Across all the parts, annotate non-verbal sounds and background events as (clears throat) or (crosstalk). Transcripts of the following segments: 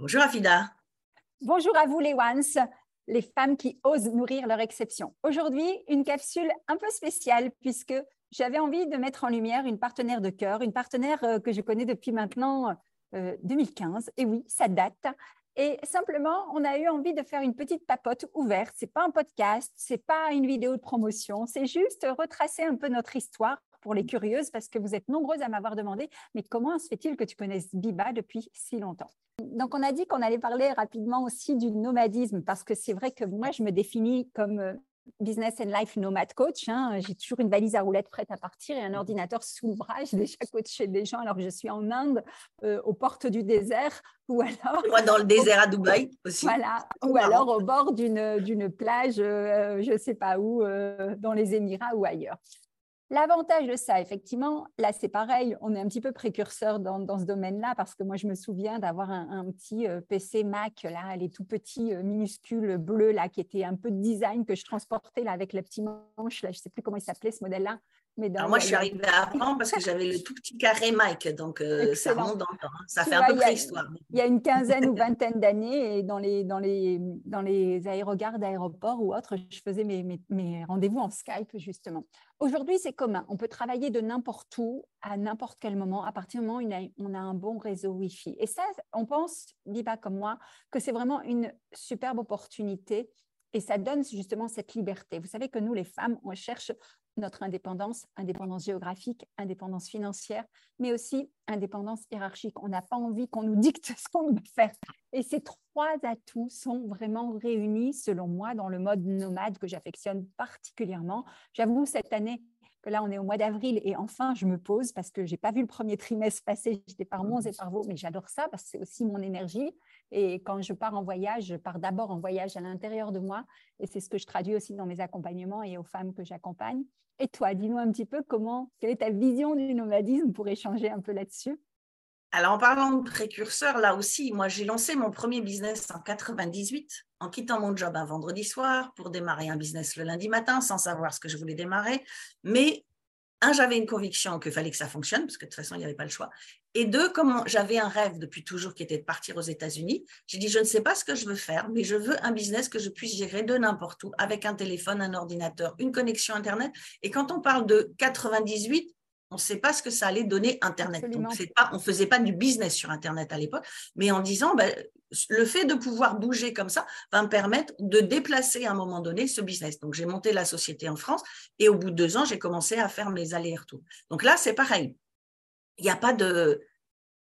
Bonjour Afida. Bonjour à vous les ones, les femmes qui osent nourrir leur exception. Aujourd'hui, une capsule un peu spéciale puisque j'avais envie de mettre en lumière une partenaire de cœur, une partenaire euh, que je connais depuis maintenant 2015. Euh, Et oui, ça date. Et simplement, on a eu envie de faire une petite papote ouverte. C'est pas un podcast, c'est pas une vidéo de promotion, c'est juste retracer un peu notre histoire pour les curieuses parce que vous êtes nombreuses à m'avoir demandé mais comment se fait-il que tu connaisses Biba depuis si longtemps? Donc, on a dit qu'on allait parler rapidement aussi du nomadisme parce que c'est vrai que moi, je me définis comme euh, business and life nomade coach. Hein. J'ai toujours une valise à roulettes prête à partir et un ordinateur sous le bras. J'ai déjà coaché des gens alors que je suis en Inde, euh, aux portes du désert, ou alors. Moi, dans le désert à Dubaï aussi. Voilà. Ou alors au bord d'une plage, euh, je ne sais pas où, dans les Émirats ou ailleurs. L'avantage de ça, effectivement, là c'est pareil, on est un petit peu précurseur dans, ce domaine-là parce que moi je me souviens d'avoir un, petit euh, PC Mac, là, les tout petits euh, minuscules bleus, là, qui était un peu de design que je transportais là, avec le petit manche, là, je ne sais plus comment il s'appelait ce modèle-là, moi, je suis arrivée avant parce que j'avais le (laughs) tout petit carré Mike, donc euh, ça remonte dans le temps. Hein. Ça fait un peu préhistoire. Il y a une quinzaine ou (laughs) vingtaine d'années, dans les, dans, les, dans les aérogares d'aéroports ou autres, je faisais mes, mes, rendez-vous en Skype, justement. Aujourd'hui, c'est commun. On peut travailler de n'importe où, à n'importe quel moment, à partir du moment où on a un bon réseau Wi-Fi. Et ça, on pense, pas comme moi, que c'est vraiment une superbe opportunité et ça donne justement cette liberté. Vous savez que nous, les femmes, on cherche notre indépendance, indépendance géographique, indépendance financière, mais aussi indépendance hiérarchique. On n'a pas envie qu'on nous dicte (laughs) ce qu'on doit faire. Et ces trois atouts sont vraiment réunis, selon moi, dans le mode nomade que j'affectionne particulièrement. J'avoue, cette année, que là, on est au mois d'avril et enfin, je me pose parce que je n'ai pas vu le premier trimestre passer, j'étais par Mons et par Vaux, mais j'adore ça parce que c'est aussi mon énergie. Et quand je pars en voyage, je pars d'abord en voyage à l'intérieur de moi. Et c'est ce que je traduis aussi dans mes accompagnements et aux femmes que j'accompagne. Et toi, dis-nous un petit peu comment, quelle est ta vision du nomadisme pour échanger un peu là-dessus? Alors, en parlant de précurseur, là aussi, moi, j'ai lancé mon premier business en 98, en quittant mon job un vendredi soir pour démarrer un business le lundi matin, sans savoir ce que je voulais démarrer. Mais un, j'avais une conviction qu'il fallait que ça fonctionne, parce que de toute façon, il n'y avait pas le choix. Et deux, comme j'avais un rêve depuis toujours qui était de partir aux États-Unis, j'ai dit, je ne sais pas ce que je veux faire, mais je veux un business que je puisse gérer de n'importe où, avec un téléphone, un ordinateur, une connexion Internet. Et quand on parle de 98, on ne sait pas ce que ça allait donner Internet. Donc, pas, on ne faisait pas du business sur Internet à l'époque, mais en disant, ben, le fait de pouvoir bouger comme ça va me permettre de déplacer à un moment donné ce business. Donc, j'ai monté la société en France et au bout de deux ans, j'ai commencé à faire mes allers-retours. Donc là, c'est pareil. Il n'y a pas de,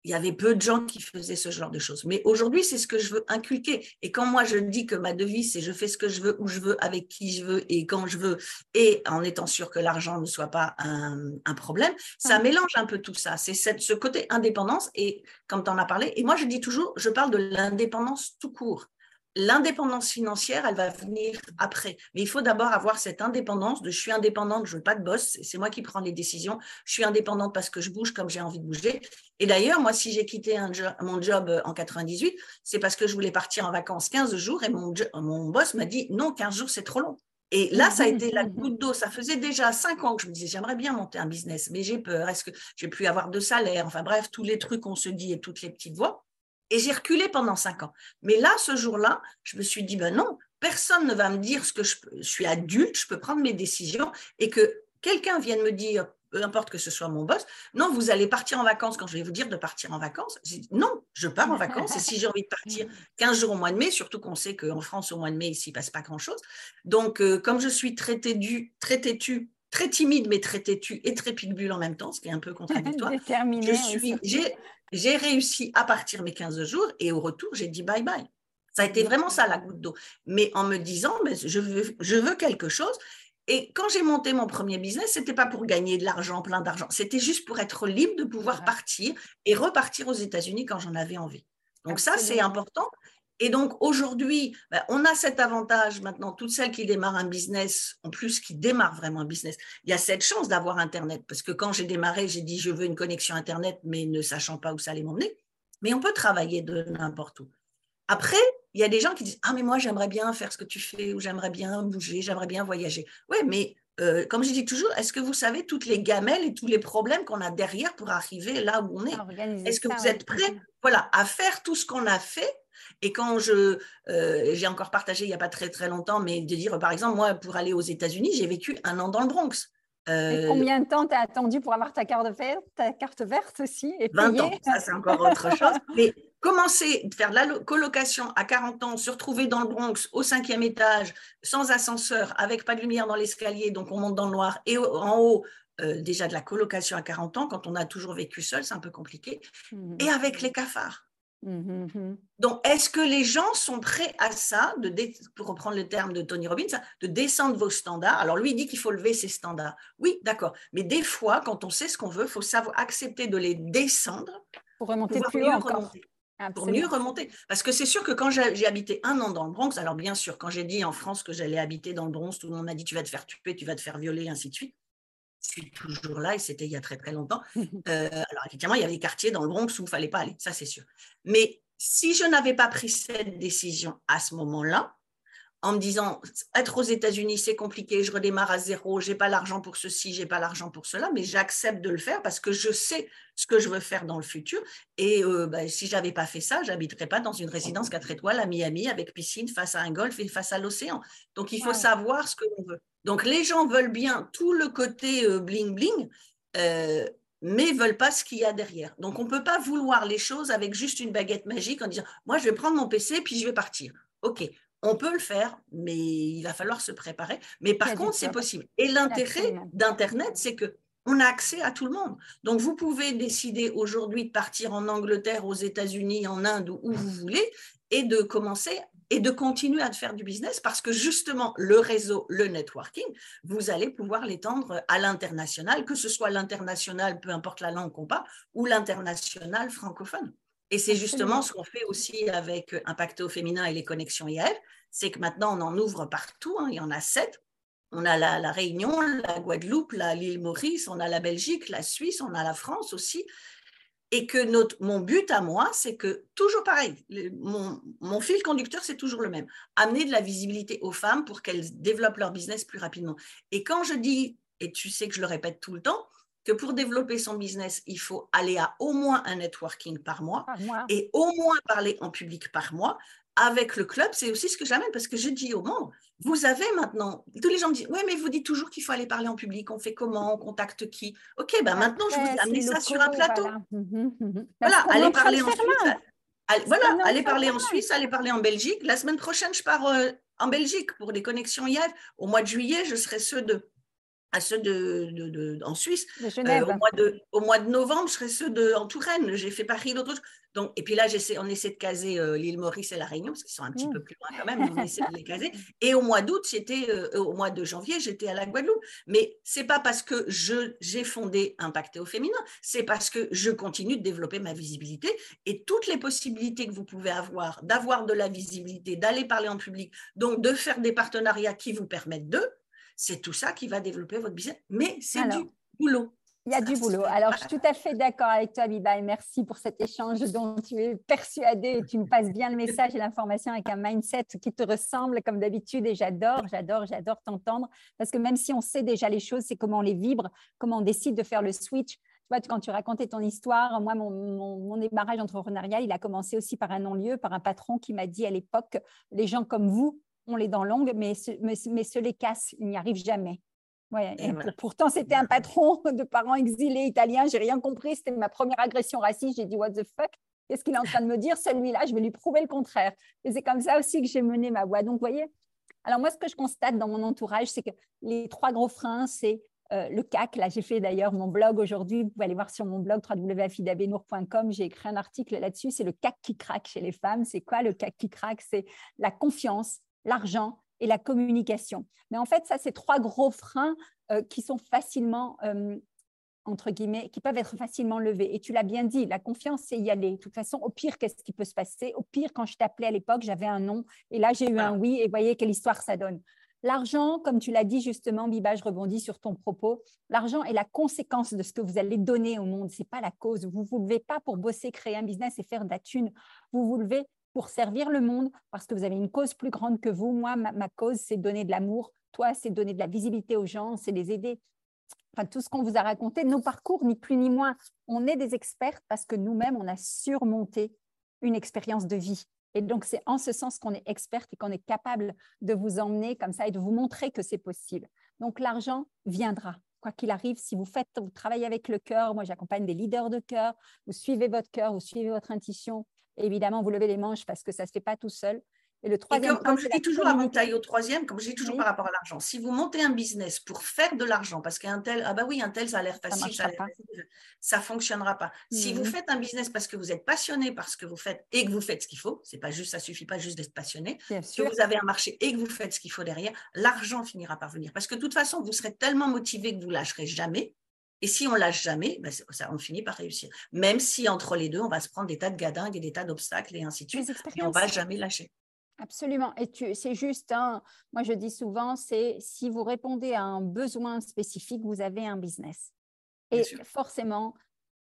il y avait peu de gens qui faisaient ce genre de choses. Mais aujourd'hui, c'est ce que je veux inculquer. Et quand moi, je dis que ma devise, c'est je fais ce que je veux, où je veux, avec qui je veux et quand je veux, et en étant sûr que l'argent ne soit pas un, problème, ça mélange un peu tout ça. C'est ce côté indépendance. Et comme tu en as parlé, et moi, je dis toujours, je parle de l'indépendance tout court. L'indépendance financière, elle va venir après. Mais il faut d'abord avoir cette indépendance de je suis indépendante, je veux pas de boss, c'est moi qui prends les décisions. Je suis indépendante parce que je bouge comme j'ai envie de bouger. Et d'ailleurs, moi, si j'ai quitté un mon job euh, en 98, c'est parce que je voulais partir en vacances 15 jours et mon, mon boss m'a dit non, 15 jours, c'est trop long. Et là, ça a été la goutte d'eau. Ça faisait déjà cinq ans que je me disais, j'aimerais bien monter un business, mais j'ai peur. Est-ce que je vais plus avoir de salaire? Enfin bref, tous les trucs qu'on se dit et toutes les petites voix. Et j'ai reculé pendant cinq ans. Mais là, ce jour-là, je me suis dit, ben non, personne ne va me dire ce que je, je suis adulte, je peux prendre mes décisions et que quelqu'un vienne me dire peu importe que ce soit mon boss. Non, vous allez partir en vacances quand je vais vous dire de partir en vacances. non, je pars en vacances. Et si j'ai envie de partir (laughs) 15 jours au mois de mai, surtout qu'on sait qu'en France, au mois de mai, ici, il ne passe pas grand-chose. Donc, euh, comme je suis très têtue, très têtue, très timide, mais très têtue et très pitbull en même temps, ce qui est un peu (laughs) contradictoire, j'ai réussi à partir mes 15 jours et au retour, j'ai dit bye bye. Ça a été vraiment ça, la goutte d'eau. Mais en me disant, mais je, veux, je veux quelque chose. Et quand j'ai monté mon premier business, ce n'était pas pour gagner de l'argent, plein d'argent. C'était juste pour être libre de pouvoir partir et repartir aux États-Unis quand j'en avais envie. Donc ça, c'est important. Et donc aujourd'hui, ben, on a cet avantage maintenant, toutes celles qui démarrent un business, en plus qui démarrent vraiment un business, il y a cette chance d'avoir Internet. Parce que quand j'ai démarré, j'ai dit je veux une connexion Internet, mais ne sachant pas où ça allait m'emmener. Mais on peut travailler de n'importe où. Après, il y a des gens qui disent Ah, mais moi, j'aimerais bien faire ce que tu fais, ou j'aimerais bien bouger, j'aimerais bien voyager. Oui, mais euh, comme je dis toujours, est-ce que vous savez toutes les gamelles et tous les problèmes qu'on a derrière pour arriver là où on est? Est-ce que vous êtes prêts voilà, à faire tout ce qu'on a fait et quand je, euh, j'ai encore partagé il n'y a pas très très longtemps, mais de dire, par exemple, moi, pour aller aux États-Unis, j'ai vécu un an dans le Bronx. Euh, combien de temps tu as attendu pour avoir ta carte verte, ta carte verte aussi et 20 ans, ça c'est encore autre (laughs) chose. Mais commencer, faire de la colocation à 40 ans, se retrouver dans le Bronx au cinquième étage, sans ascenseur, avec pas de lumière dans l'escalier, donc on monte dans le noir, et en haut, euh, déjà de la colocation à 40 ans, quand on a toujours vécu seul, c'est un peu compliqué, mmh. et avec les cafards. Mmh, mmh, Donc, est-ce que les gens sont prêts à ça, de pour reprendre le terme de Tony Robbins, de descendre vos standards? Alors, lui, il dit qu'il faut lever ses standards. Oui, d'accord. Mais des fois, quand on sait ce qu'on veut, il faut savoir accepter de les descendre pour remonter plus haut encore. Pour mieux remonter. Parce que c'est sûr que quand j'ai habité un an dans le Bronx, alors bien sûr, quand j'ai dit en France que j'allais habiter dans le Bronx, tout le monde m'a dit tu vas te faire tuer, tu vas te faire violer, ainsi de suite suis toujours là et c'était il y a très très longtemps. (laughs) Euh, alors effectivement, il y avait des quartiers dans le Bronx où il ne fallait pas aller, ça c'est sûr. Mais si je n'avais pas pris cette décision à ce moment-là, en me disant être aux États-Unis c'est compliqué, je redémarre à zéro, j'ai pas l'argent pour ceci, j'ai pas l'argent pour cela, mais j'accepte de le faire parce que je sais ce que je veux faire dans le futur. Et euh, bah, si j'avais pas fait ça, j'habiterais pas dans une résidence 4 étoiles à Miami avec piscine face à un golfe et face à l'océan. Donc il faut savoir ce que l'on veut. Donc les gens veulent bien tout le côté euh, bling bling. Euh, mais veulent pas ce qu'il y a derrière. Donc, on ne peut pas vouloir les choses avec juste une baguette magique en disant, moi, je vais prendre mon PC puis je vais partir. OK, on peut le faire, mais il va falloir se préparer. Mais par contre, c'est possible. Et l'intérêt d'Internet, c'est que on a accès à tout le monde. Donc, vous pouvez décider aujourd'hui de partir en Angleterre, aux États-Unis, en Inde, où vous voulez, et de commencer et de continuer à faire du business parce que justement, le réseau, le networking, vous allez pouvoir l'étendre à l'international, que ce soit l'international, peu importe la langue qu'on parle, ou l'international francophone. Et c'est justement ce qu'on fait aussi avec Impacto Féminin et les connexions IAF, c'est que maintenant on en ouvre partout, hein, il y en a sept. On a la, la Réunion, la Guadeloupe, l'île Maurice, on a la Belgique, la Suisse, on a la France aussi et que notre, mon but à moi, c'est que, toujours pareil, mon, mon, fil conducteur, c'est toujours le même, amener de la visibilité aux femmes pour qu'elles développent leur business plus rapidement. Et quand je dis, et tu sais que je le répète tout le temps, que pour développer son business, il faut aller à au moins un networking par mois, par mois. et au moins parler en public par mois, avec le club, c'est aussi ce que j'amène parce que je dis aux membres, vous avez maintenant, tous les gens me disent, oui, mais vous dites toujours qu'il faut aller parler en public, on fait comment, on contacte qui? Ok, ben maintenant, je vous amener ça sur un plateau. Voilà, mhm, mhm. allez parler en Suisse. voilà, allez parler en Suisse, allez parler en Belgique. La semaine prochaine, je pars euh, en Belgique pour des connexions IAF. Au mois de juillet, je serai ceux de à ceux de, en Suisse. Euh, au, mois de, au mois de novembre, je serai ceux de, en Touraine. J'ai fait Paris, d'autres choses. Donc, et puis là, on essaie de caser euh, l'île Maurice et la Réunion, parce qu'ils sont un petit mmh. peu plus loin quand même, on essaie de les caser. Et au mois d'août, j'étais, euh, au mois de janvier, j'étais à la Guadeloupe. Mais c'est pas parce que je, j'ai fondé Impacté au féminin, c'est parce que je continue de développer ma visibilité et toutes les possibilités que vous pouvez avoir, d'avoir de la visibilité, d'aller parler en public, donc de faire des partenariats qui vous permettent de, c'est tout ça qui va développer votre business. Mais c'est du boulot. Il y a du boulot. Alors, je suis tout à fait d'accord avec toi, Biba, et merci pour cet échange dont tu es persuadée tu me passes bien le message et l'information avec un mindset qui te ressemble comme d'habitude. Et j'adore, j'adore, j'adore t'entendre parce que même si on sait déjà les choses, c'est comment on les vibre, comment on décide de faire le switch. Tu vois, quand tu racontais ton histoire, moi, mon, mon démarrage entrepreneurial, il a commencé aussi par un non-lieu, par un patron qui m'a dit à l'époque, les gens comme vous, on les dents longues, mais, mais, mais se les casse, ils n'y arrivent jamais. Ouais, et pourtant, c'était un patron (laughs) de parents exilés italiens. J'ai rien compris. C'était ma première agression raciste. J'ai dit, what the fuck? Qu'est-ce qu'il est en train de me dire? Celui-là, je vais lui prouver le contraire. Et c'est comme ça aussi que j'ai mené ma voie. Donc, vous voyez, alors moi, ce que je constate dans mon entourage, c'est que les trois gros freins, c'est euh, le CAC. Là, j'ai fait d'ailleurs mon blog aujourd'hui. Vous pouvez aller voir sur mon blog www.afidabenour.com. J'ai écrit un article là-dessus. C'est le CAC qui craque chez les femmes. C'est quoi le CAC qui craque? C'est la confiance, l'argent et la communication. Mais en fait, ça, c'est trois gros freins euh, qui sont facilement euh, entre guillemets, qui peuvent être facilement levés. Et tu l'as bien dit, la confiance, c'est y aller. De toute façon, au pire, qu'est-ce qui peut se passer? Au pire, quand je t'appelais à l'époque, j'avais un non, et là, j'ai eu un oui, et voyez quelle histoire ça donne. L'argent, comme tu l'as dit justement, Biba, je rebondis sur ton propos, l'argent est la conséquence de ce que vous allez donner au monde, ce n'est pas la cause. Vous ne vous levez pas pour bosser, créer un business et faire de la thune. Vous vous levez pour servir le monde parce que vous avez une cause plus grande que vous. Moi, ma cause, c'est donner de l'amour. Toi, c'est donner de la visibilité aux gens, c'est les aider enfin, tout ce qu'on vous a raconté, nos parcours, ni plus ni moins. On est des experts parce que nous-mêmes, on a surmonté une expérience de vie. Et donc, c'est en ce sens qu'on est experte et qu'on est capable de vous emmener comme ça et de vous montrer que c'est possible. Donc, l'argent viendra. Quoi qu'il arrive, si vous faites, vous travaillez avec le cœur, moi j'accompagne des leaders de cœur, vous suivez votre cœur, vous suivez votre intuition, évidemment, vous levez les manches parce que ça ne se fait pas tout seul. Et le troisième comme, je dis toujours avant de tailler au troisième, comme je dis toujours par rapport à l'argent, si vous montez un business pour faire de l'argent, parce qu'un tel, ah bah oui, un tel, ça a l'air facile, ça, ne fonctionnera pas. Si vous mhm. faites un business parce que vous êtes passionné par ce que vous faites et que vous faites ce qu'il faut, c'est pas juste, ça suffit pas juste d'être passionné, que vous avez un marché et que vous faites ce qu'il faut derrière, l'argent finira par venir. Parce que de toute façon, vous serez tellement motivé que vous lâcherez jamais. Et si on lâche jamais, ben ça, on finit par réussir. Même si entre les deux, on va se prendre des tas de gadingues et des tas d'obstacles et ainsi de suite, on va jamais lâcher. Absolument. Et c'est juste, un, moi je dis souvent, c'est si vous répondez à un besoin spécifique, vous avez un business. Et forcément,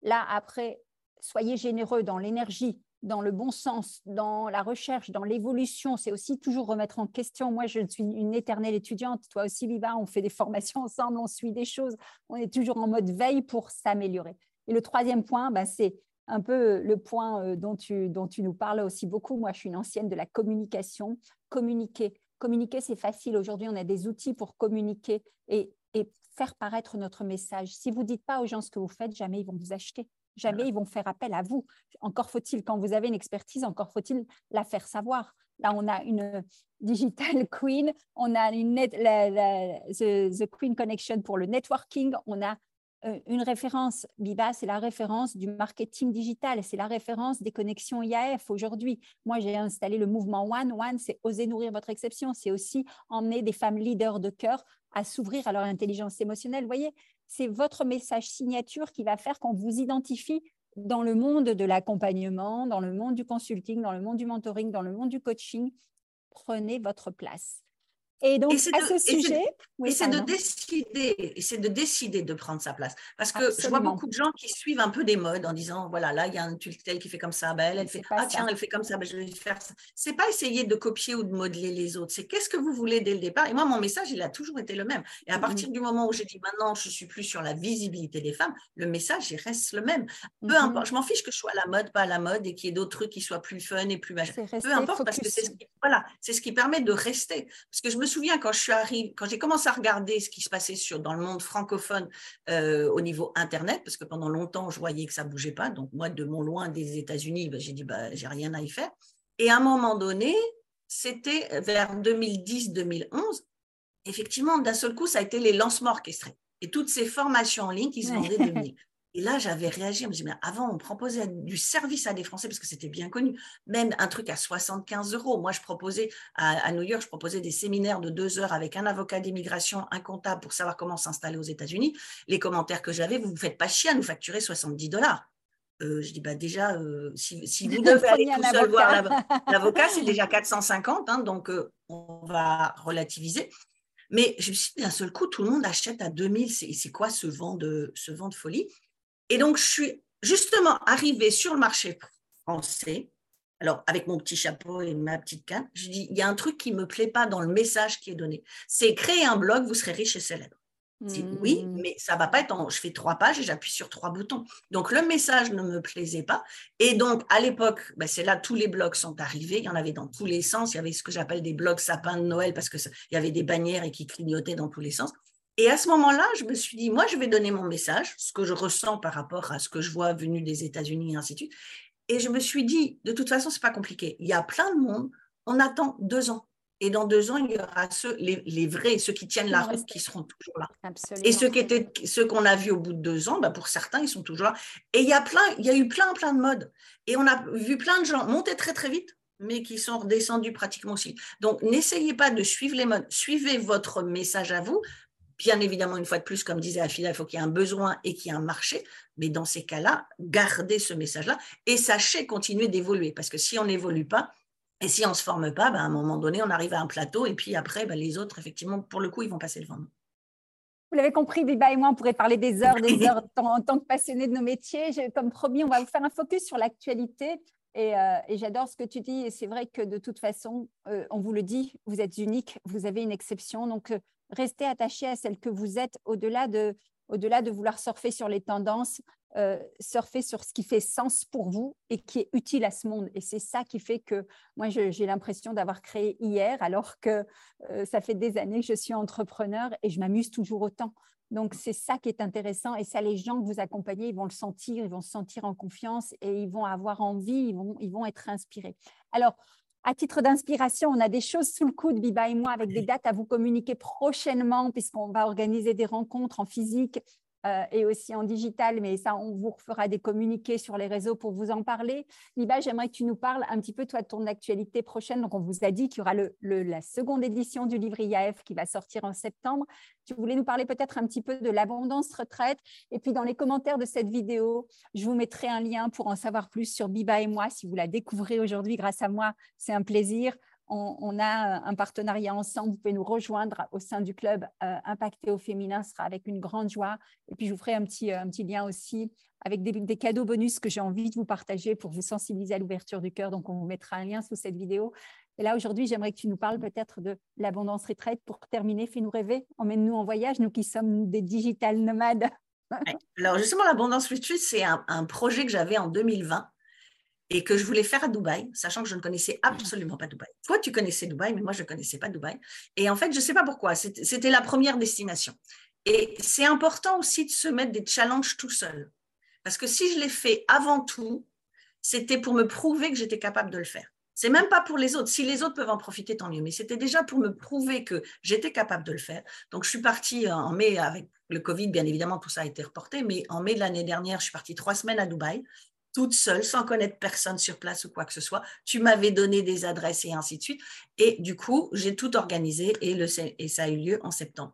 là, après, soyez généreux dans l'énergie, dans le bon sens, dans la recherche, dans l'évolution. C'est aussi toujours remettre en question. Moi, je suis une éternelle étudiante. Toi aussi, Viva, on fait des (laughs) formations ensemble, on suit des choses. On est toujours en mode veille pour s'améliorer. Et le troisième point, ben, c'est un peu le point euh, dont tu, dont nous parles aussi beaucoup. Moi, je suis une ancienne de la communication. Communiquer. Communiquer, c'est facile. Aujourd'hui, on a des outils pour communiquer et, et faire paraître notre message. Si vous ne dites pas aux gens ce que vous faites, jamais ils vont vous acheter. Jamais ils vont faire appel à vous. Encore faut-il, quand vous avez une expertise, encore faut-il la faire savoir. Là, on a une digital (laughs) queen, on a une la, the, Queen Connection pour le networking, on a euh, une référence, Biba, c'est la référence du marketing digital, c'est la référence des connexions IAF aujourd'hui. Moi, j'ai installé le mouvement One. One, c'est oser nourrir votre exception, c'est aussi emmener des femmes leaders de cœur à s'ouvrir à leur intelligence émotionnelle. Vous voyez, c'est votre message signature qui va faire qu'on vous identifie dans le monde de l'accompagnement, dans le monde du consulting, dans le monde du mentoring, dans le monde du coaching. Prenez votre place. Et donc, à ce sujet, et c'est de décider, c'est de décider de prendre sa place. Parce que je vois beaucoup de gens qui suivent un peu des modes en disant, voilà, là, il y a un tel qui fait comme ça, ben, elle, fait, ah tiens, elle fait comme ça, ben, je vais faire ça. C'est pas essayer de copier ou de modeler les autres, c'est qu'est-ce que vous voulez dès le départ? Et moi, mon message, il a toujours été le même. Et à partir du moment où j'ai dit, maintenant, je suis plus sur la visibilité des femmes, le message, il reste le même. Peu importe, je m'en fiche que je sois à la mode, pas à la mode, et qu'il y ait d'autres trucs qui soient plus fun et plus Peu importe, parce que c'est ce qui, voilà, c'est ce qui permet de rester. Parce que je me souviens quand je suis arrivée, quand j'ai commencé à regarder ce qui se passait sur, dans le monde francophone euh, au niveau Internet, parce que pendant longtemps, je voyais que ça ne bougeait pas. Donc, moi, de mon loin des États-Unis, ben, j'ai dit, bah, j'ai rien à y faire. Et à un moment donné, c'était vers 2010-2011, effectivement, d'un seul coup, ça a été les lancements orchestrés. Et toutes ces formations en ligne qui se vendaient de et là, j'avais réagi, je me dit, mais avant, on proposait du service à des Français parce que c'était bien connu, même un truc à 75 euros. Moi, je proposais à, New York, je proposais des séminaires de deux heures avec un avocat d'immigration, un comptable pour savoir comment s'installer aux États-Unis. Les commentaires que j'avais, vous ne vous faites pas chier à nous facturer 70 dollars. Euh, je dis, bah déjà, euh, si, vous (laughs) devez aller tout seul voir l'avocat, c'est déjà (laughs) 450, hein, donc euh, on va relativiser. Mais je me suis dit, d'un seul coup, tout le monde achète à 2000. C'est quoi ce vent de, ce vent de folie? Et donc, je suis justement arrivée sur le marché français, alors avec mon petit chapeau et ma petite canne, je dis, il y a un truc qui ne me plaît pas dans le message qui est donné. C'est créer un blog, vous serez riche et célèbre. oui, mmh. mais ça va pas être en. Je fais trois pages et j'appuie sur trois boutons. Donc le message ne me plaisait pas. Et donc à l'époque, ben, c'est là tous les blogs sont arrivés. Il y en avait dans tous les sens. Il y avait ce que j'appelle des blogs sapins de Noël parce que il y avait des bannières et qui clignotaient dans tous les sens. Et à ce moment-là, je me suis dit, moi, je vais donner mon message, ce que je ressens par rapport à ce que je vois venu des États-Unis et ainsi de suite. Et je me suis dit, de toute façon, c'est pas compliqué. Il y a plein de monde, on attend deux ans. Et dans deux ans, il y aura ceux, les, vrais, ceux qui tiennent la route, qui seront toujours là. Et ceux qui étaient, ceux qu'on a vus au bout de deux ans, bah pour certains, ils sont toujours là. Et il y a plein, il y a eu plein, plein de modes. Et on a vu plein de gens monter très, très vite, mais qui sont redescendus pratiquement aussi. Donc, n'essayez pas de suivre les modes. Suivez votre message à vous. Bien évidemment, une fois de plus, comme disait Afida, il faut qu'il y ait un besoin et qu'il y ait un marché. Mais dans ces cas-là, gardez ce message-là et sachez continuer d'évoluer. Parce que si on n'évolue pas, et si on ne se forme pas, ben, à un moment donné, on arrive à un plateau et puis après, ben, les autres, effectivement, pour le coup, ils vont passer le vent. Vous l'avez compris, Biba et moi, on pourrait parler des heures, des heures (laughs) en, tant que passionnés de nos métiers. Comme promis, on va vous faire un focus sur l'actualité. Et, euh, j'adore ce que tu dis. Et c'est vrai que de toute façon, euh, on vous le dit, vous êtes unique, vous avez une exception. Donc, euh, restez attachés à celle que vous êtes au-delà de, au-delà de vouloir surfer sur les tendances. Euh, surfer sur ce qui fait sens pour vous et qui est utile à ce monde. Et c'est ça qui fait que moi, j'ai l'impression d'avoir créé hier, alors que euh, ça fait des années que je suis entrepreneur et je m'amuse toujours autant. Donc, c'est ça qui est intéressant. Et ça, les gens que vous accompagnez, ils vont le sentir, ils vont se sentir en confiance et ils vont avoir envie, ils vont, ils vont être inspirés. Alors, à titre d'inspiration, on a des choses sous le coude, Biba et moi, avec des dates à vous communiquer prochainement, puisqu'on va organiser des rencontres en physique euh, et aussi en digital, mais ça, on vous fera des communiqués sur les réseaux pour vous en parler. Liba, j'aimerais que tu nous parles un petit peu, toi, de ton actualité prochaine. Donc, on vous a dit qu'il y aura la seconde édition du livre IAF qui va sortir en septembre. Tu voulais nous parler peut-être un petit peu de l'abondance retraite. Et puis, dans les commentaires de cette vidéo, je vous mettrai un lien pour en savoir plus sur Biba et moi. Si vous la découvrez aujourd'hui grâce à moi, c'est un plaisir on, a un partenariat ensemble. Vous pouvez nous rejoindre au sein du club euh, Impacté au féminin. Ce sera avec une grande joie. Et puis, je vous ferai un petit, euh, un petit lien aussi avec des, cadeaux bonus que j'ai envie de vous partager pour vous sensibiliser à l'ouverture du cœur. Donc, on vous mettra un lien sous cette vidéo. Et là, aujourd'hui, j'aimerais que tu nous parles peut-être de l'abondance retraite. Pour terminer, fais-nous rêver. Emmène-nous en voyage, nous qui sommes des digital nomades. Alors, justement, l'abondance retreat, c'est un projet que j'avais en 2020 et que je voulais faire à Dubaï, sachant que je ne connaissais absolument pas Dubaï. Toi, tu connaissais Dubaï, mais moi, je ne connaissais pas Dubaï. Et en fait, je ne sais pas pourquoi, c'était la première destination. Et c'est important aussi de se mettre des challenges tout seul. Parce que si je l'ai fait avant tout, c'était pour me prouver que j'étais capable de le faire. C'est même pas pour les autres. Si les autres peuvent en profiter, tant mieux. Mais c'était déjà pour me prouver que j'étais capable de le faire. Donc, je suis partie en mai avec le Covid, bien évidemment, tout ça a été reporté. Mais en mai de l'année dernière, je suis partie trois semaines à Dubaï toute seule, sans connaître personne sur place ou quoi que ce soit. Tu m'avais donné des adresses et ainsi de suite. Et du coup, j'ai tout organisé et, le, et ça a eu lieu en septembre.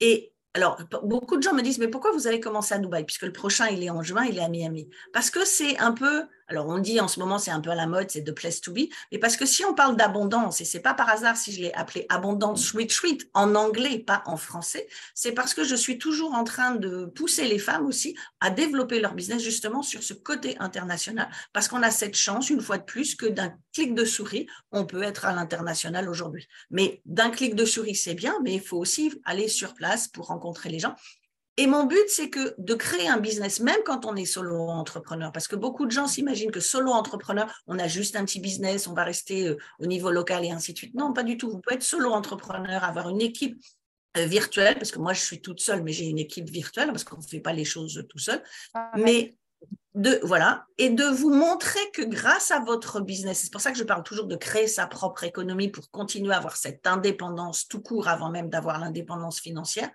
Et alors, beaucoup de gens me disent, mais pourquoi vous avez commencé à Dubaï? Puisque le prochain, il est en juin, il est à Miami. Parce que c'est un peu alors, on dit en ce moment, c'est un peu à la mode, c'est de place to be, mais parce que si on parle d'abondance, et c'est pas par hasard si je l'ai appelé abondance retreat en anglais, pas en français, c'est parce que je suis toujours en train de pousser les femmes aussi à développer leur business justement sur ce côté international, parce qu'on a cette chance, une fois de plus, que d'un clic de souris, on peut être à l'international aujourd'hui. Mais d'un clic de souris, c'est bien, mais il faut aussi aller sur place pour rencontrer les gens. Et mon but, c'est que de créer un business, même quand on est solo entrepreneur, parce que beaucoup de gens s'imaginent que solo entrepreneur, on a juste un petit business, on va rester euh, au niveau local et ainsi de suite. Non, pas du tout. Vous pouvez être solo entrepreneur, avoir une équipe euh, virtuelle, parce que moi, je suis toute seule, mais j'ai une équipe virtuelle, parce qu'on ne fait pas les choses tout seul. Ah, mais de, voilà, et de vous montrer que grâce à votre business, c'est pour ça que je parle toujours de créer sa propre économie pour continuer à avoir cette indépendance tout court avant même d'avoir l'indépendance financière,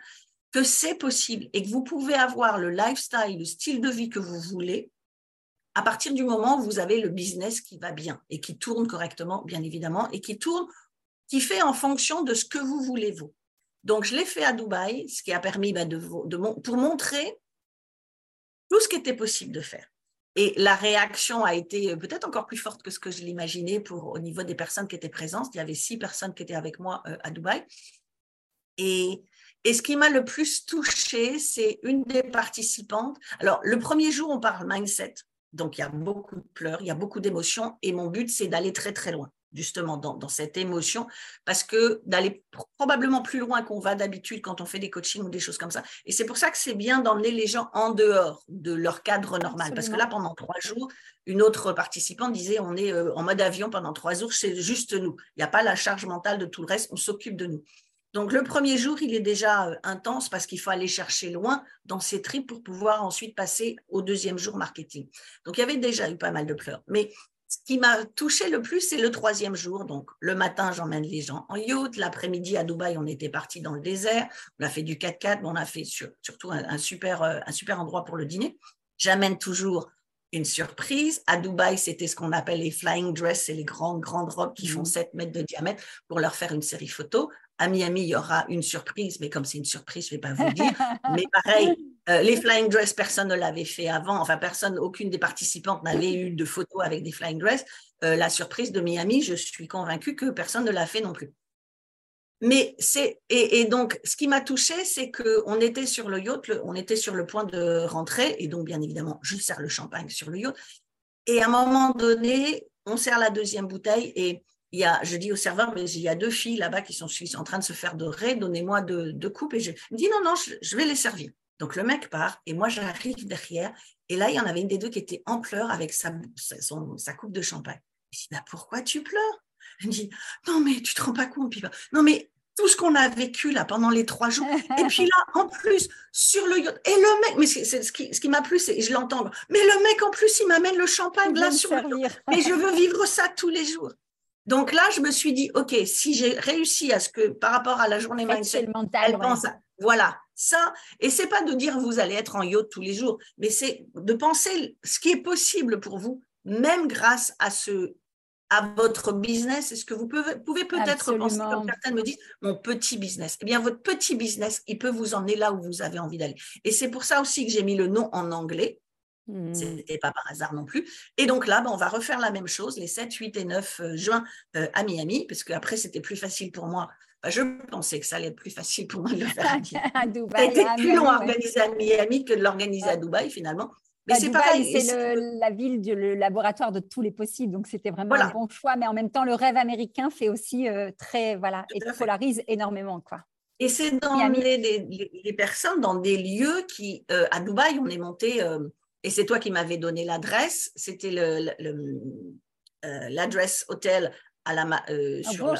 que c'est possible et que vous pouvez avoir le lifestyle, le style de vie que vous voulez à partir du moment où vous avez le business qui va bien et qui tourne correctement, bien évidemment, et qui tourne, qui fait en fonction de ce que vous voulez vous. Donc, je l'ai fait à Dubaï, ce qui a permis bah, de, pour montrer tout ce qui était possible de faire. Et la réaction a été peut-être encore plus forte que ce que je l'imaginais au niveau des personnes qui étaient présentes. Il y avait six personnes qui étaient avec moi euh, à Dubaï. Et et ce qui m'a le plus touchée, c'est une des participantes. Alors, le premier jour, on parle mindset. Donc, il y a beaucoup de pleurs, il y a beaucoup d'émotions. Et mon but, c'est d'aller très, très loin, justement, dans, cette émotion, parce que d'aller probablement plus loin qu'on va d'habitude quand on fait des coachings ou des choses comme ça. Et c'est pour ça que c'est bien d'emmener les gens en dehors de leur cadre normal. Parce que là, pendant trois jours, une autre participante disait on est euh, en mode avion pendant trois jours, c'est juste nous. Il n'y a pas la charge mentale de tout le reste, on s'occupe de nous. Donc le premier jour, il est déjà euh, intense parce qu'il faut aller chercher loin dans ses tripes pour pouvoir ensuite passer au deuxième jour marketing. Donc il y avait déjà eu pas mal de pleurs. Mais ce qui m'a touché le plus, c'est le troisième jour. Donc le matin, j'emmène les gens en yacht. L'après-midi, à Dubaï, on était parti dans le désert. On a fait du 4x4, on a fait surtout un, super, euh, un super endroit pour le dîner. J'amène toujours une surprise. À Dubaï, c'était ce qu'on appelle les flying dress, c'est les grandes, grandes robes qui font 7 mmh. mètres de diamètre pour leur faire une série photo. À Miami, il y aura une surprise, mais comme c'est une surprise, je ne vais pas vous le dire. (laughs) mais pareil, euh, les flying dress, personne ne l'avait fait avant. Enfin, personne, aucune des participantes n'avait eu de photos avec des flying dress. Euh, la surprise de Miami, je suis convaincue que personne ne l'a fait non plus. Mais c'est et, donc ce qui m'a touchée, c'est que on était sur le yacht, on était sur le point de rentrer et donc bien évidemment, je sers le champagne sur le yacht. Et à un moment donné, on sert la deuxième bouteille et il y a, je dis au serveur, mais il y a deux filles là-bas qui sont, en train de se faire dorer, donnez-moi deux, deux, coupes. Et je me dis, non, non, je, vais les servir. Donc le mec part et moi j'arrive derrière. Et là, il y en avait une des deux qui était en pleurs avec sa, sa coupe de champagne. Je dis, bah, pourquoi tu pleures? Elle me dit, non, mais tu te rends pas compte, Non, mais tout ce qu'on a vécu là pendant les trois jours. Et puis là, en plus, sur le yacht. Et le mec, mais c'est ce qui, ce qui m'a plu, c'est, je l'entends, mais le mec, en plus, il m'amène le champagne là sur le yacht. Mais je veux vivre ça tous les jours. Donc là, je me suis dit, OK, si j'ai réussi à ce que par rapport à la journée mindset, elle pense à, voilà, ça, et c'est pas de dire vous allez être en yacht tous les jours, mais c'est de penser ce qui est possible pour vous, même grâce à ce à votre business. Est-ce que vous pouvez, pouvez peut-être penser, comme certaines me disent, mon petit business. Eh bien, votre petit business, il peut vous emmener là où vous avez envie d'aller. Et c'est pour ça aussi que j'ai mis le nom en anglais, Mmh. Ce n'était pas par hasard non plus. Et donc là, ben, on va refaire la même chose les 7, 8 et 9 euh, juin euh, à Miami, parce qu'après, c'était plus facile pour moi. je pensais que ça allait être plus facile pour moi de le faire à, (laughs) Dubaï. C'était plus long à organiser à Miami que de l'organiser à Dubaï, finalement. Mais bah, c'est pareil. C'est la ville, le laboratoire de tous les possibles. Donc, c'était vraiment un bon choix. Mais en même temps, le rêve américain fait aussi euh, très, voilà, et polarise énormément, quoi. Et c'est dans les, personnes, dans des lieux qui, à Dubaï, on est monté et c'est toi qui m'avais donné l'adresse. C'était euh, l'adresse hôtel à la euh, sur,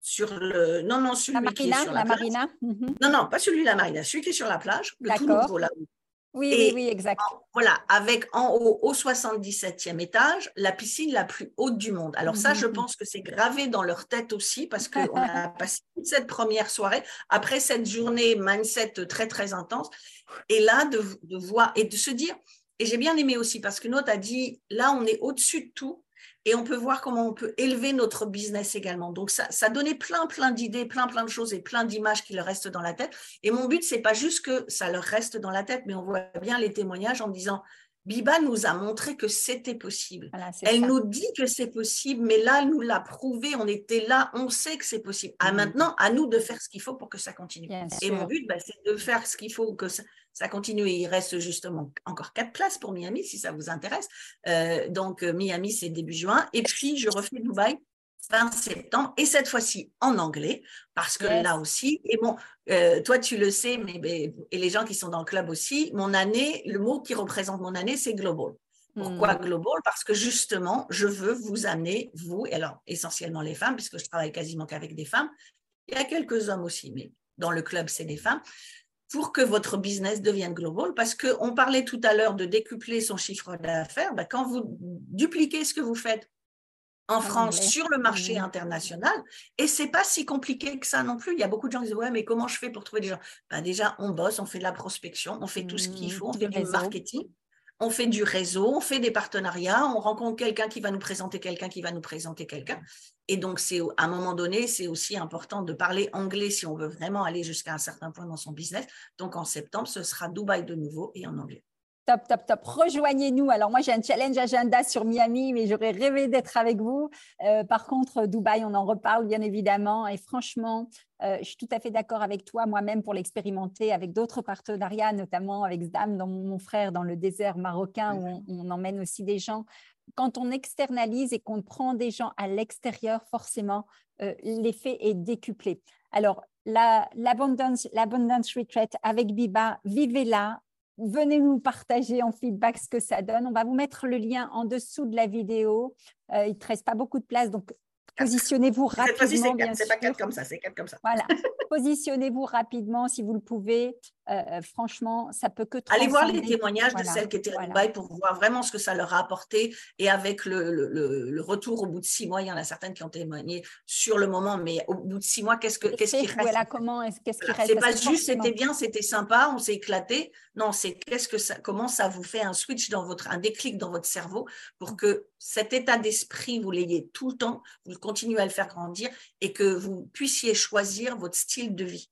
sur le non non celui la qui est sur la, marina. Mhm. Non non pas celui de la marina, celui qui est sur la plage, le tout nouveau là. Oui, oui, oui, exact. voilà, avec en haut, au 77e étage, la piscine la plus haute du monde. Alors ça, je mhm. pense que c'est gravé dans leur tête aussi parce qu'on a (laughs) passé toute cette première soirée, après cette journée mindset très, très intense, et là, de, voir et de se dire, et j'ai bien aimé aussi parce que notre a dit, là, on est au-dessus de tout et on peut voir comment on peut élever notre business également. Donc, ça, ça donnait plein, plein d'idées, plein, plein de choses et plein d'images qui leur restent dans la tête. Et mon but, c'est pas juste que ça leur reste dans la tête, mais on voit bien les témoignages en disant, Biba nous a montré que c'était possible. elle nous dit que c'est possible, mais là, elle nous l'a prouvé, on était là, on sait que c'est possible. À mmh. maintenant, à nous de faire ce qu'il faut pour que ça continue. et mon but, bah, c'est de faire ce qu'il faut que ça, ça continue. il reste justement encore quatre places pour Miami, si ça vous intéresse. Euh, donc, euh, Miami, c'est début juin. Et puis, je refais Dubaï fin septembre, et cette fois-ci en anglais, parce que là aussi, et bon, euh, toi tu le sais, mais, et les gens qui sont dans le club aussi, mon année, le mot qui représente mon année, c'est global. Pourquoi hmm. global? Parce que justement, je veux vous amener, vous, et alors essentiellement les femmes, puisque je travaille quasiment qu'avec des femmes, il y a quelques hommes aussi, mais dans le club, c'est des femmes, pour que votre business devienne global. Parce qu'on parlait tout à l'heure de décupler son chiffre d'affaires. Ben, quand vous dupliquez ce que vous faites en France sur le marché international. Et c'est pas si compliqué que ça non plus. Il y a beaucoup de gens qui disent ouais mais comment je fais pour trouver des gens? Ben Déjà on bosse, on fait de la prospection, on fait tout ce qu'il mmh, faut, on fait du marketing, on fait du réseau, on fait des partenariats, on rencontre quelqu'un qui va nous présenter quelqu'un qui va nous présenter quelqu'un. Et donc c'est à un moment donné c'est aussi important de parler anglais si on veut vraiment aller jusqu'à un certain point dans son business. Donc en septembre ce sera Dubaï de nouveau et en anglais. Top, top, top. Rejoignez-nous. Alors, moi, j'ai un challenge agenda sur Miami, mais j'aurais rêvé d'être avec vous. Euh, par contre, Dubaï, on en reparle bien évidemment. Et franchement, euh, je suis tout à fait d'accord avec toi, moi-même, pour l'expérimenter avec d'autres partenariats, notamment avec Zdam, dans mon frère, dans le désert marocain, où on, emmène aussi des gens. Quand on externalise et qu'on prend des gens à l'extérieur, forcément, euh, l'effet est décuplé. Alors, l'abundance retreat avec Biba, vivez-la, venez nous partager en feedback ce que ça donne. On va vous mettre le lien en dessous de la vidéo. Euh, il ne te reste pas beaucoup de place, donc Positionnez-vous rapidement. C'est pas quatre comme ça, c'est quatre comme ça. Voilà. (laughs) Positionnez-vous rapidement si vous le pouvez. Euh, euh, franchement, ça peut que Allez voir les témoignages de celles qui étaient à Dubaï pour voir vraiment ce que ça leur a apporté. Et avec le, le, retour au bout de six mois, il y en a certaines qui ont témoigné sur le moment, mais au bout de six mois, qu'est-ce que qu'est-ce qui reste? voilà, comment qu'est-ce qui reste C'est pas juste c'était bien, c'était sympa, on s'est éclaté. Non, c'est qu'est-ce que ça, comment ça vous fait un switch dans votre, un déclic dans votre cerveau pour que cet état d'esprit vous l'ayez tout le temps, vous continuez à le faire grandir et que vous puissiez choisir votre style de vie?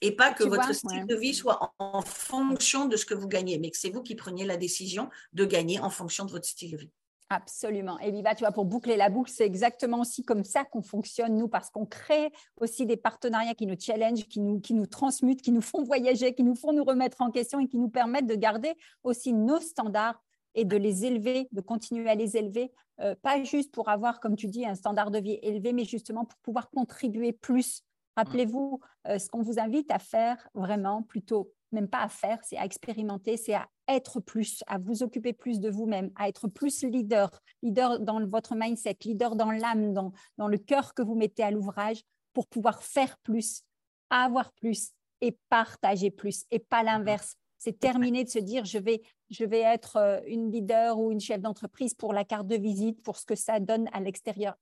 Et pas que votre style de vie soit en, fonction de ce que vous gagnez, mais que c'est vous qui preniez la décision de gagner en fonction de votre style de vie. Absolument. Et Viva, tu vois, pour boucler la boucle, c'est exactement aussi comme ça qu'on fonctionne, nous, parce qu'on crée aussi des partenariats qui nous challenge, qui nous, qui nous transmutent, qui nous font voyager, qui nous font nous remettre en question et qui nous permettent de garder aussi nos standards et de les élever, de continuer à les élever, euh, pas juste pour avoir, comme tu dis, un standard de vie élevé, mais justement pour pouvoir contribuer plus Rappelez-vous, euh, ce qu'on vous invite à faire vraiment, plutôt, même pas à faire, c'est à expérimenter, c'est à être plus, à vous occuper plus de vous-même, à être plus leader, leader dans votre mindset, leader dans l'âme, dans, dans le cœur que vous mettez à l'ouvrage pour pouvoir faire plus, avoir plus et partager plus et pas l'inverse. C'est terminé de se dire je vais, je vais être euh, une leader ou une chef d'entreprise pour la carte de visite, pour ce que ça donne à l'extérieur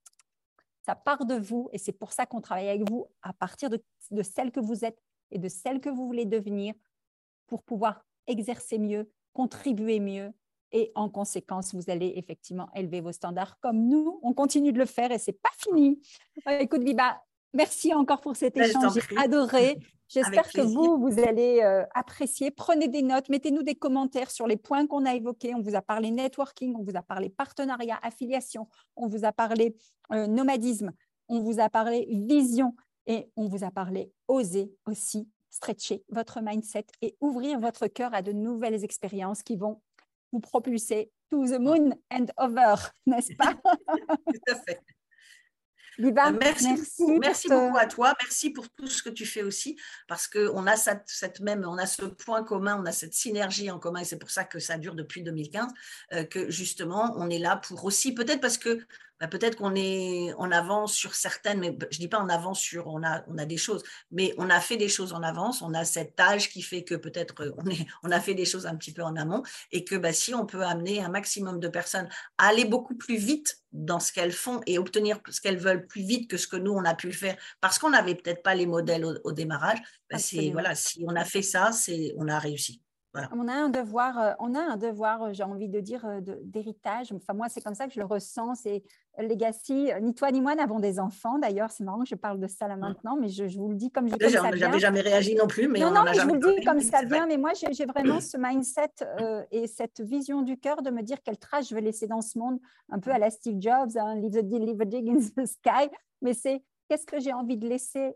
ça part de vous et c'est pour ça qu'on travaille avec vous à partir de, celle que vous êtes et de celle que vous voulez devenir pour pouvoir exercer mieux, contribuer mieux et en conséquence, vous allez effectivement élever vos standards comme nous, on continue de le faire et c'est pas fini. Euh, écoute, Biba, merci encore pour cet échange, j'ai adoré. J'espère que vous, vous allez euh, apprécier. Prenez des notes, mettez-nous des commentaires sur les points qu'on a évoqués. On vous a parlé networking, on vous a parlé partenariat, affiliation, on vous a parlé euh, nomadisme, on vous a parlé vision et on vous a parlé oser aussi stretcher votre mindset et ouvrir votre cœur à de nouvelles expériences qui vont vous propulser to the moon and over, (laughs) n'est-ce pas? Tout à fait. Euh, merci, merci, beaucoup à toi. Merci pour tout ce que tu fais aussi, parce qu'on a cette, même, on a ce point commun, on a cette synergie en commun, et c'est pour ça que ça dure depuis 2015, euh, que justement, on est là pour aussi, peut-être parce que bah, peut-être qu'on est en avance sur certaines, mais je dis pas en avance sur, on a, on a des choses, mais on a fait des choses en avance, on a cet âge qui fait que peut-être euh, on, est, (laughs) on a fait des choses un petit peu en amont, et que bah, si on peut amener un maximum de personnes à aller beaucoup plus vite dans ce qu'elles font et obtenir ce qu'elles veulent plus vite que ce que nous, on a pu le faire, parce qu'on n'avait peut-être pas les modèles au, démarrage, bah, c'est, voilà, si on a fait ça, c'est, on a réussi. On a un devoir, euh, on a un devoir, euh, j'ai envie de dire, euh, d'héritage. Enfin, moi, c'est comme ça que je le ressens. C'est legacy. Ni toi ni moi n'avons des enfants. D'ailleurs, c'est marrant que je parle de ça là maintenant, mais je, vous le dis comme je comme ça jamais réagi non plus, mais non, non, mais je vous le dis comme ça vient. Mais moi, j'ai vraiment ce mindset (clears throat) et cette vision du cœur de me dire quelle trace je veux laisser dans ce monde, un peu à la Steve Jobs, hein, leave, the, leave dig in (laughs) the sky. Mais c'est qu'est-ce que j'ai envie de laisser.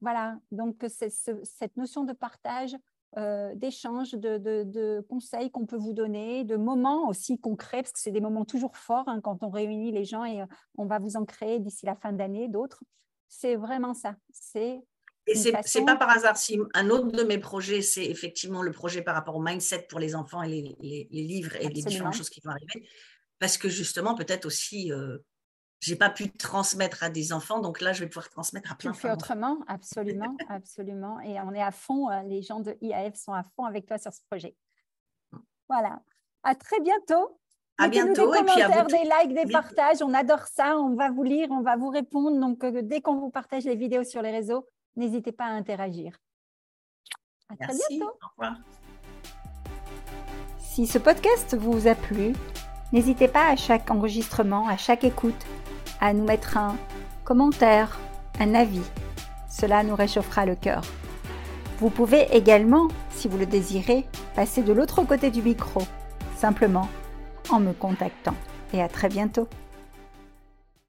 voilà. Donc, c'est cette notion de partage euh, d'échanges, de, conseils qu'on peut vous donner, de moments aussi concrets, parce que c'est des moments toujours forts hein, quand on réunit les gens et euh, on va vous en créer d'ici la fin d'année d'autres. C'est vraiment ça. C'est et c'est n'est pas par hasard si un autre de mes projets, c'est effectivement le projet par rapport au mindset pour les enfants et les, livres et les différentes choses qui vont arriver. Parce que justement, peut-être aussi, euh, j'ai pas pu transmettre à des enfants, donc là, je vais pouvoir transmettre à plein de autrement, absolument, (laughs) absolument. Et on est à fond, euh, les gens de IAF sont à fond avec toi sur ce projet. Voilà. À très bientôt. À bientôt. Des commentaires, des likes, des partages. On adore ça. On va vous lire, on va vous répondre. Donc, euh, dès qu'on vous partage les vidéos sur les réseaux, n'hésitez pas à interagir. À très bientôt. Au revoir. Si ce podcast vous a plu, n'hésitez pas à chaque enregistrement, à chaque écoute, à nous mettre un commentaire, un avis. Cela nous réchauffera le cœur. Vous pouvez également, si vous le désirez, passer de l'autre côté du micro, simplement en me contactant. Et à très bientôt.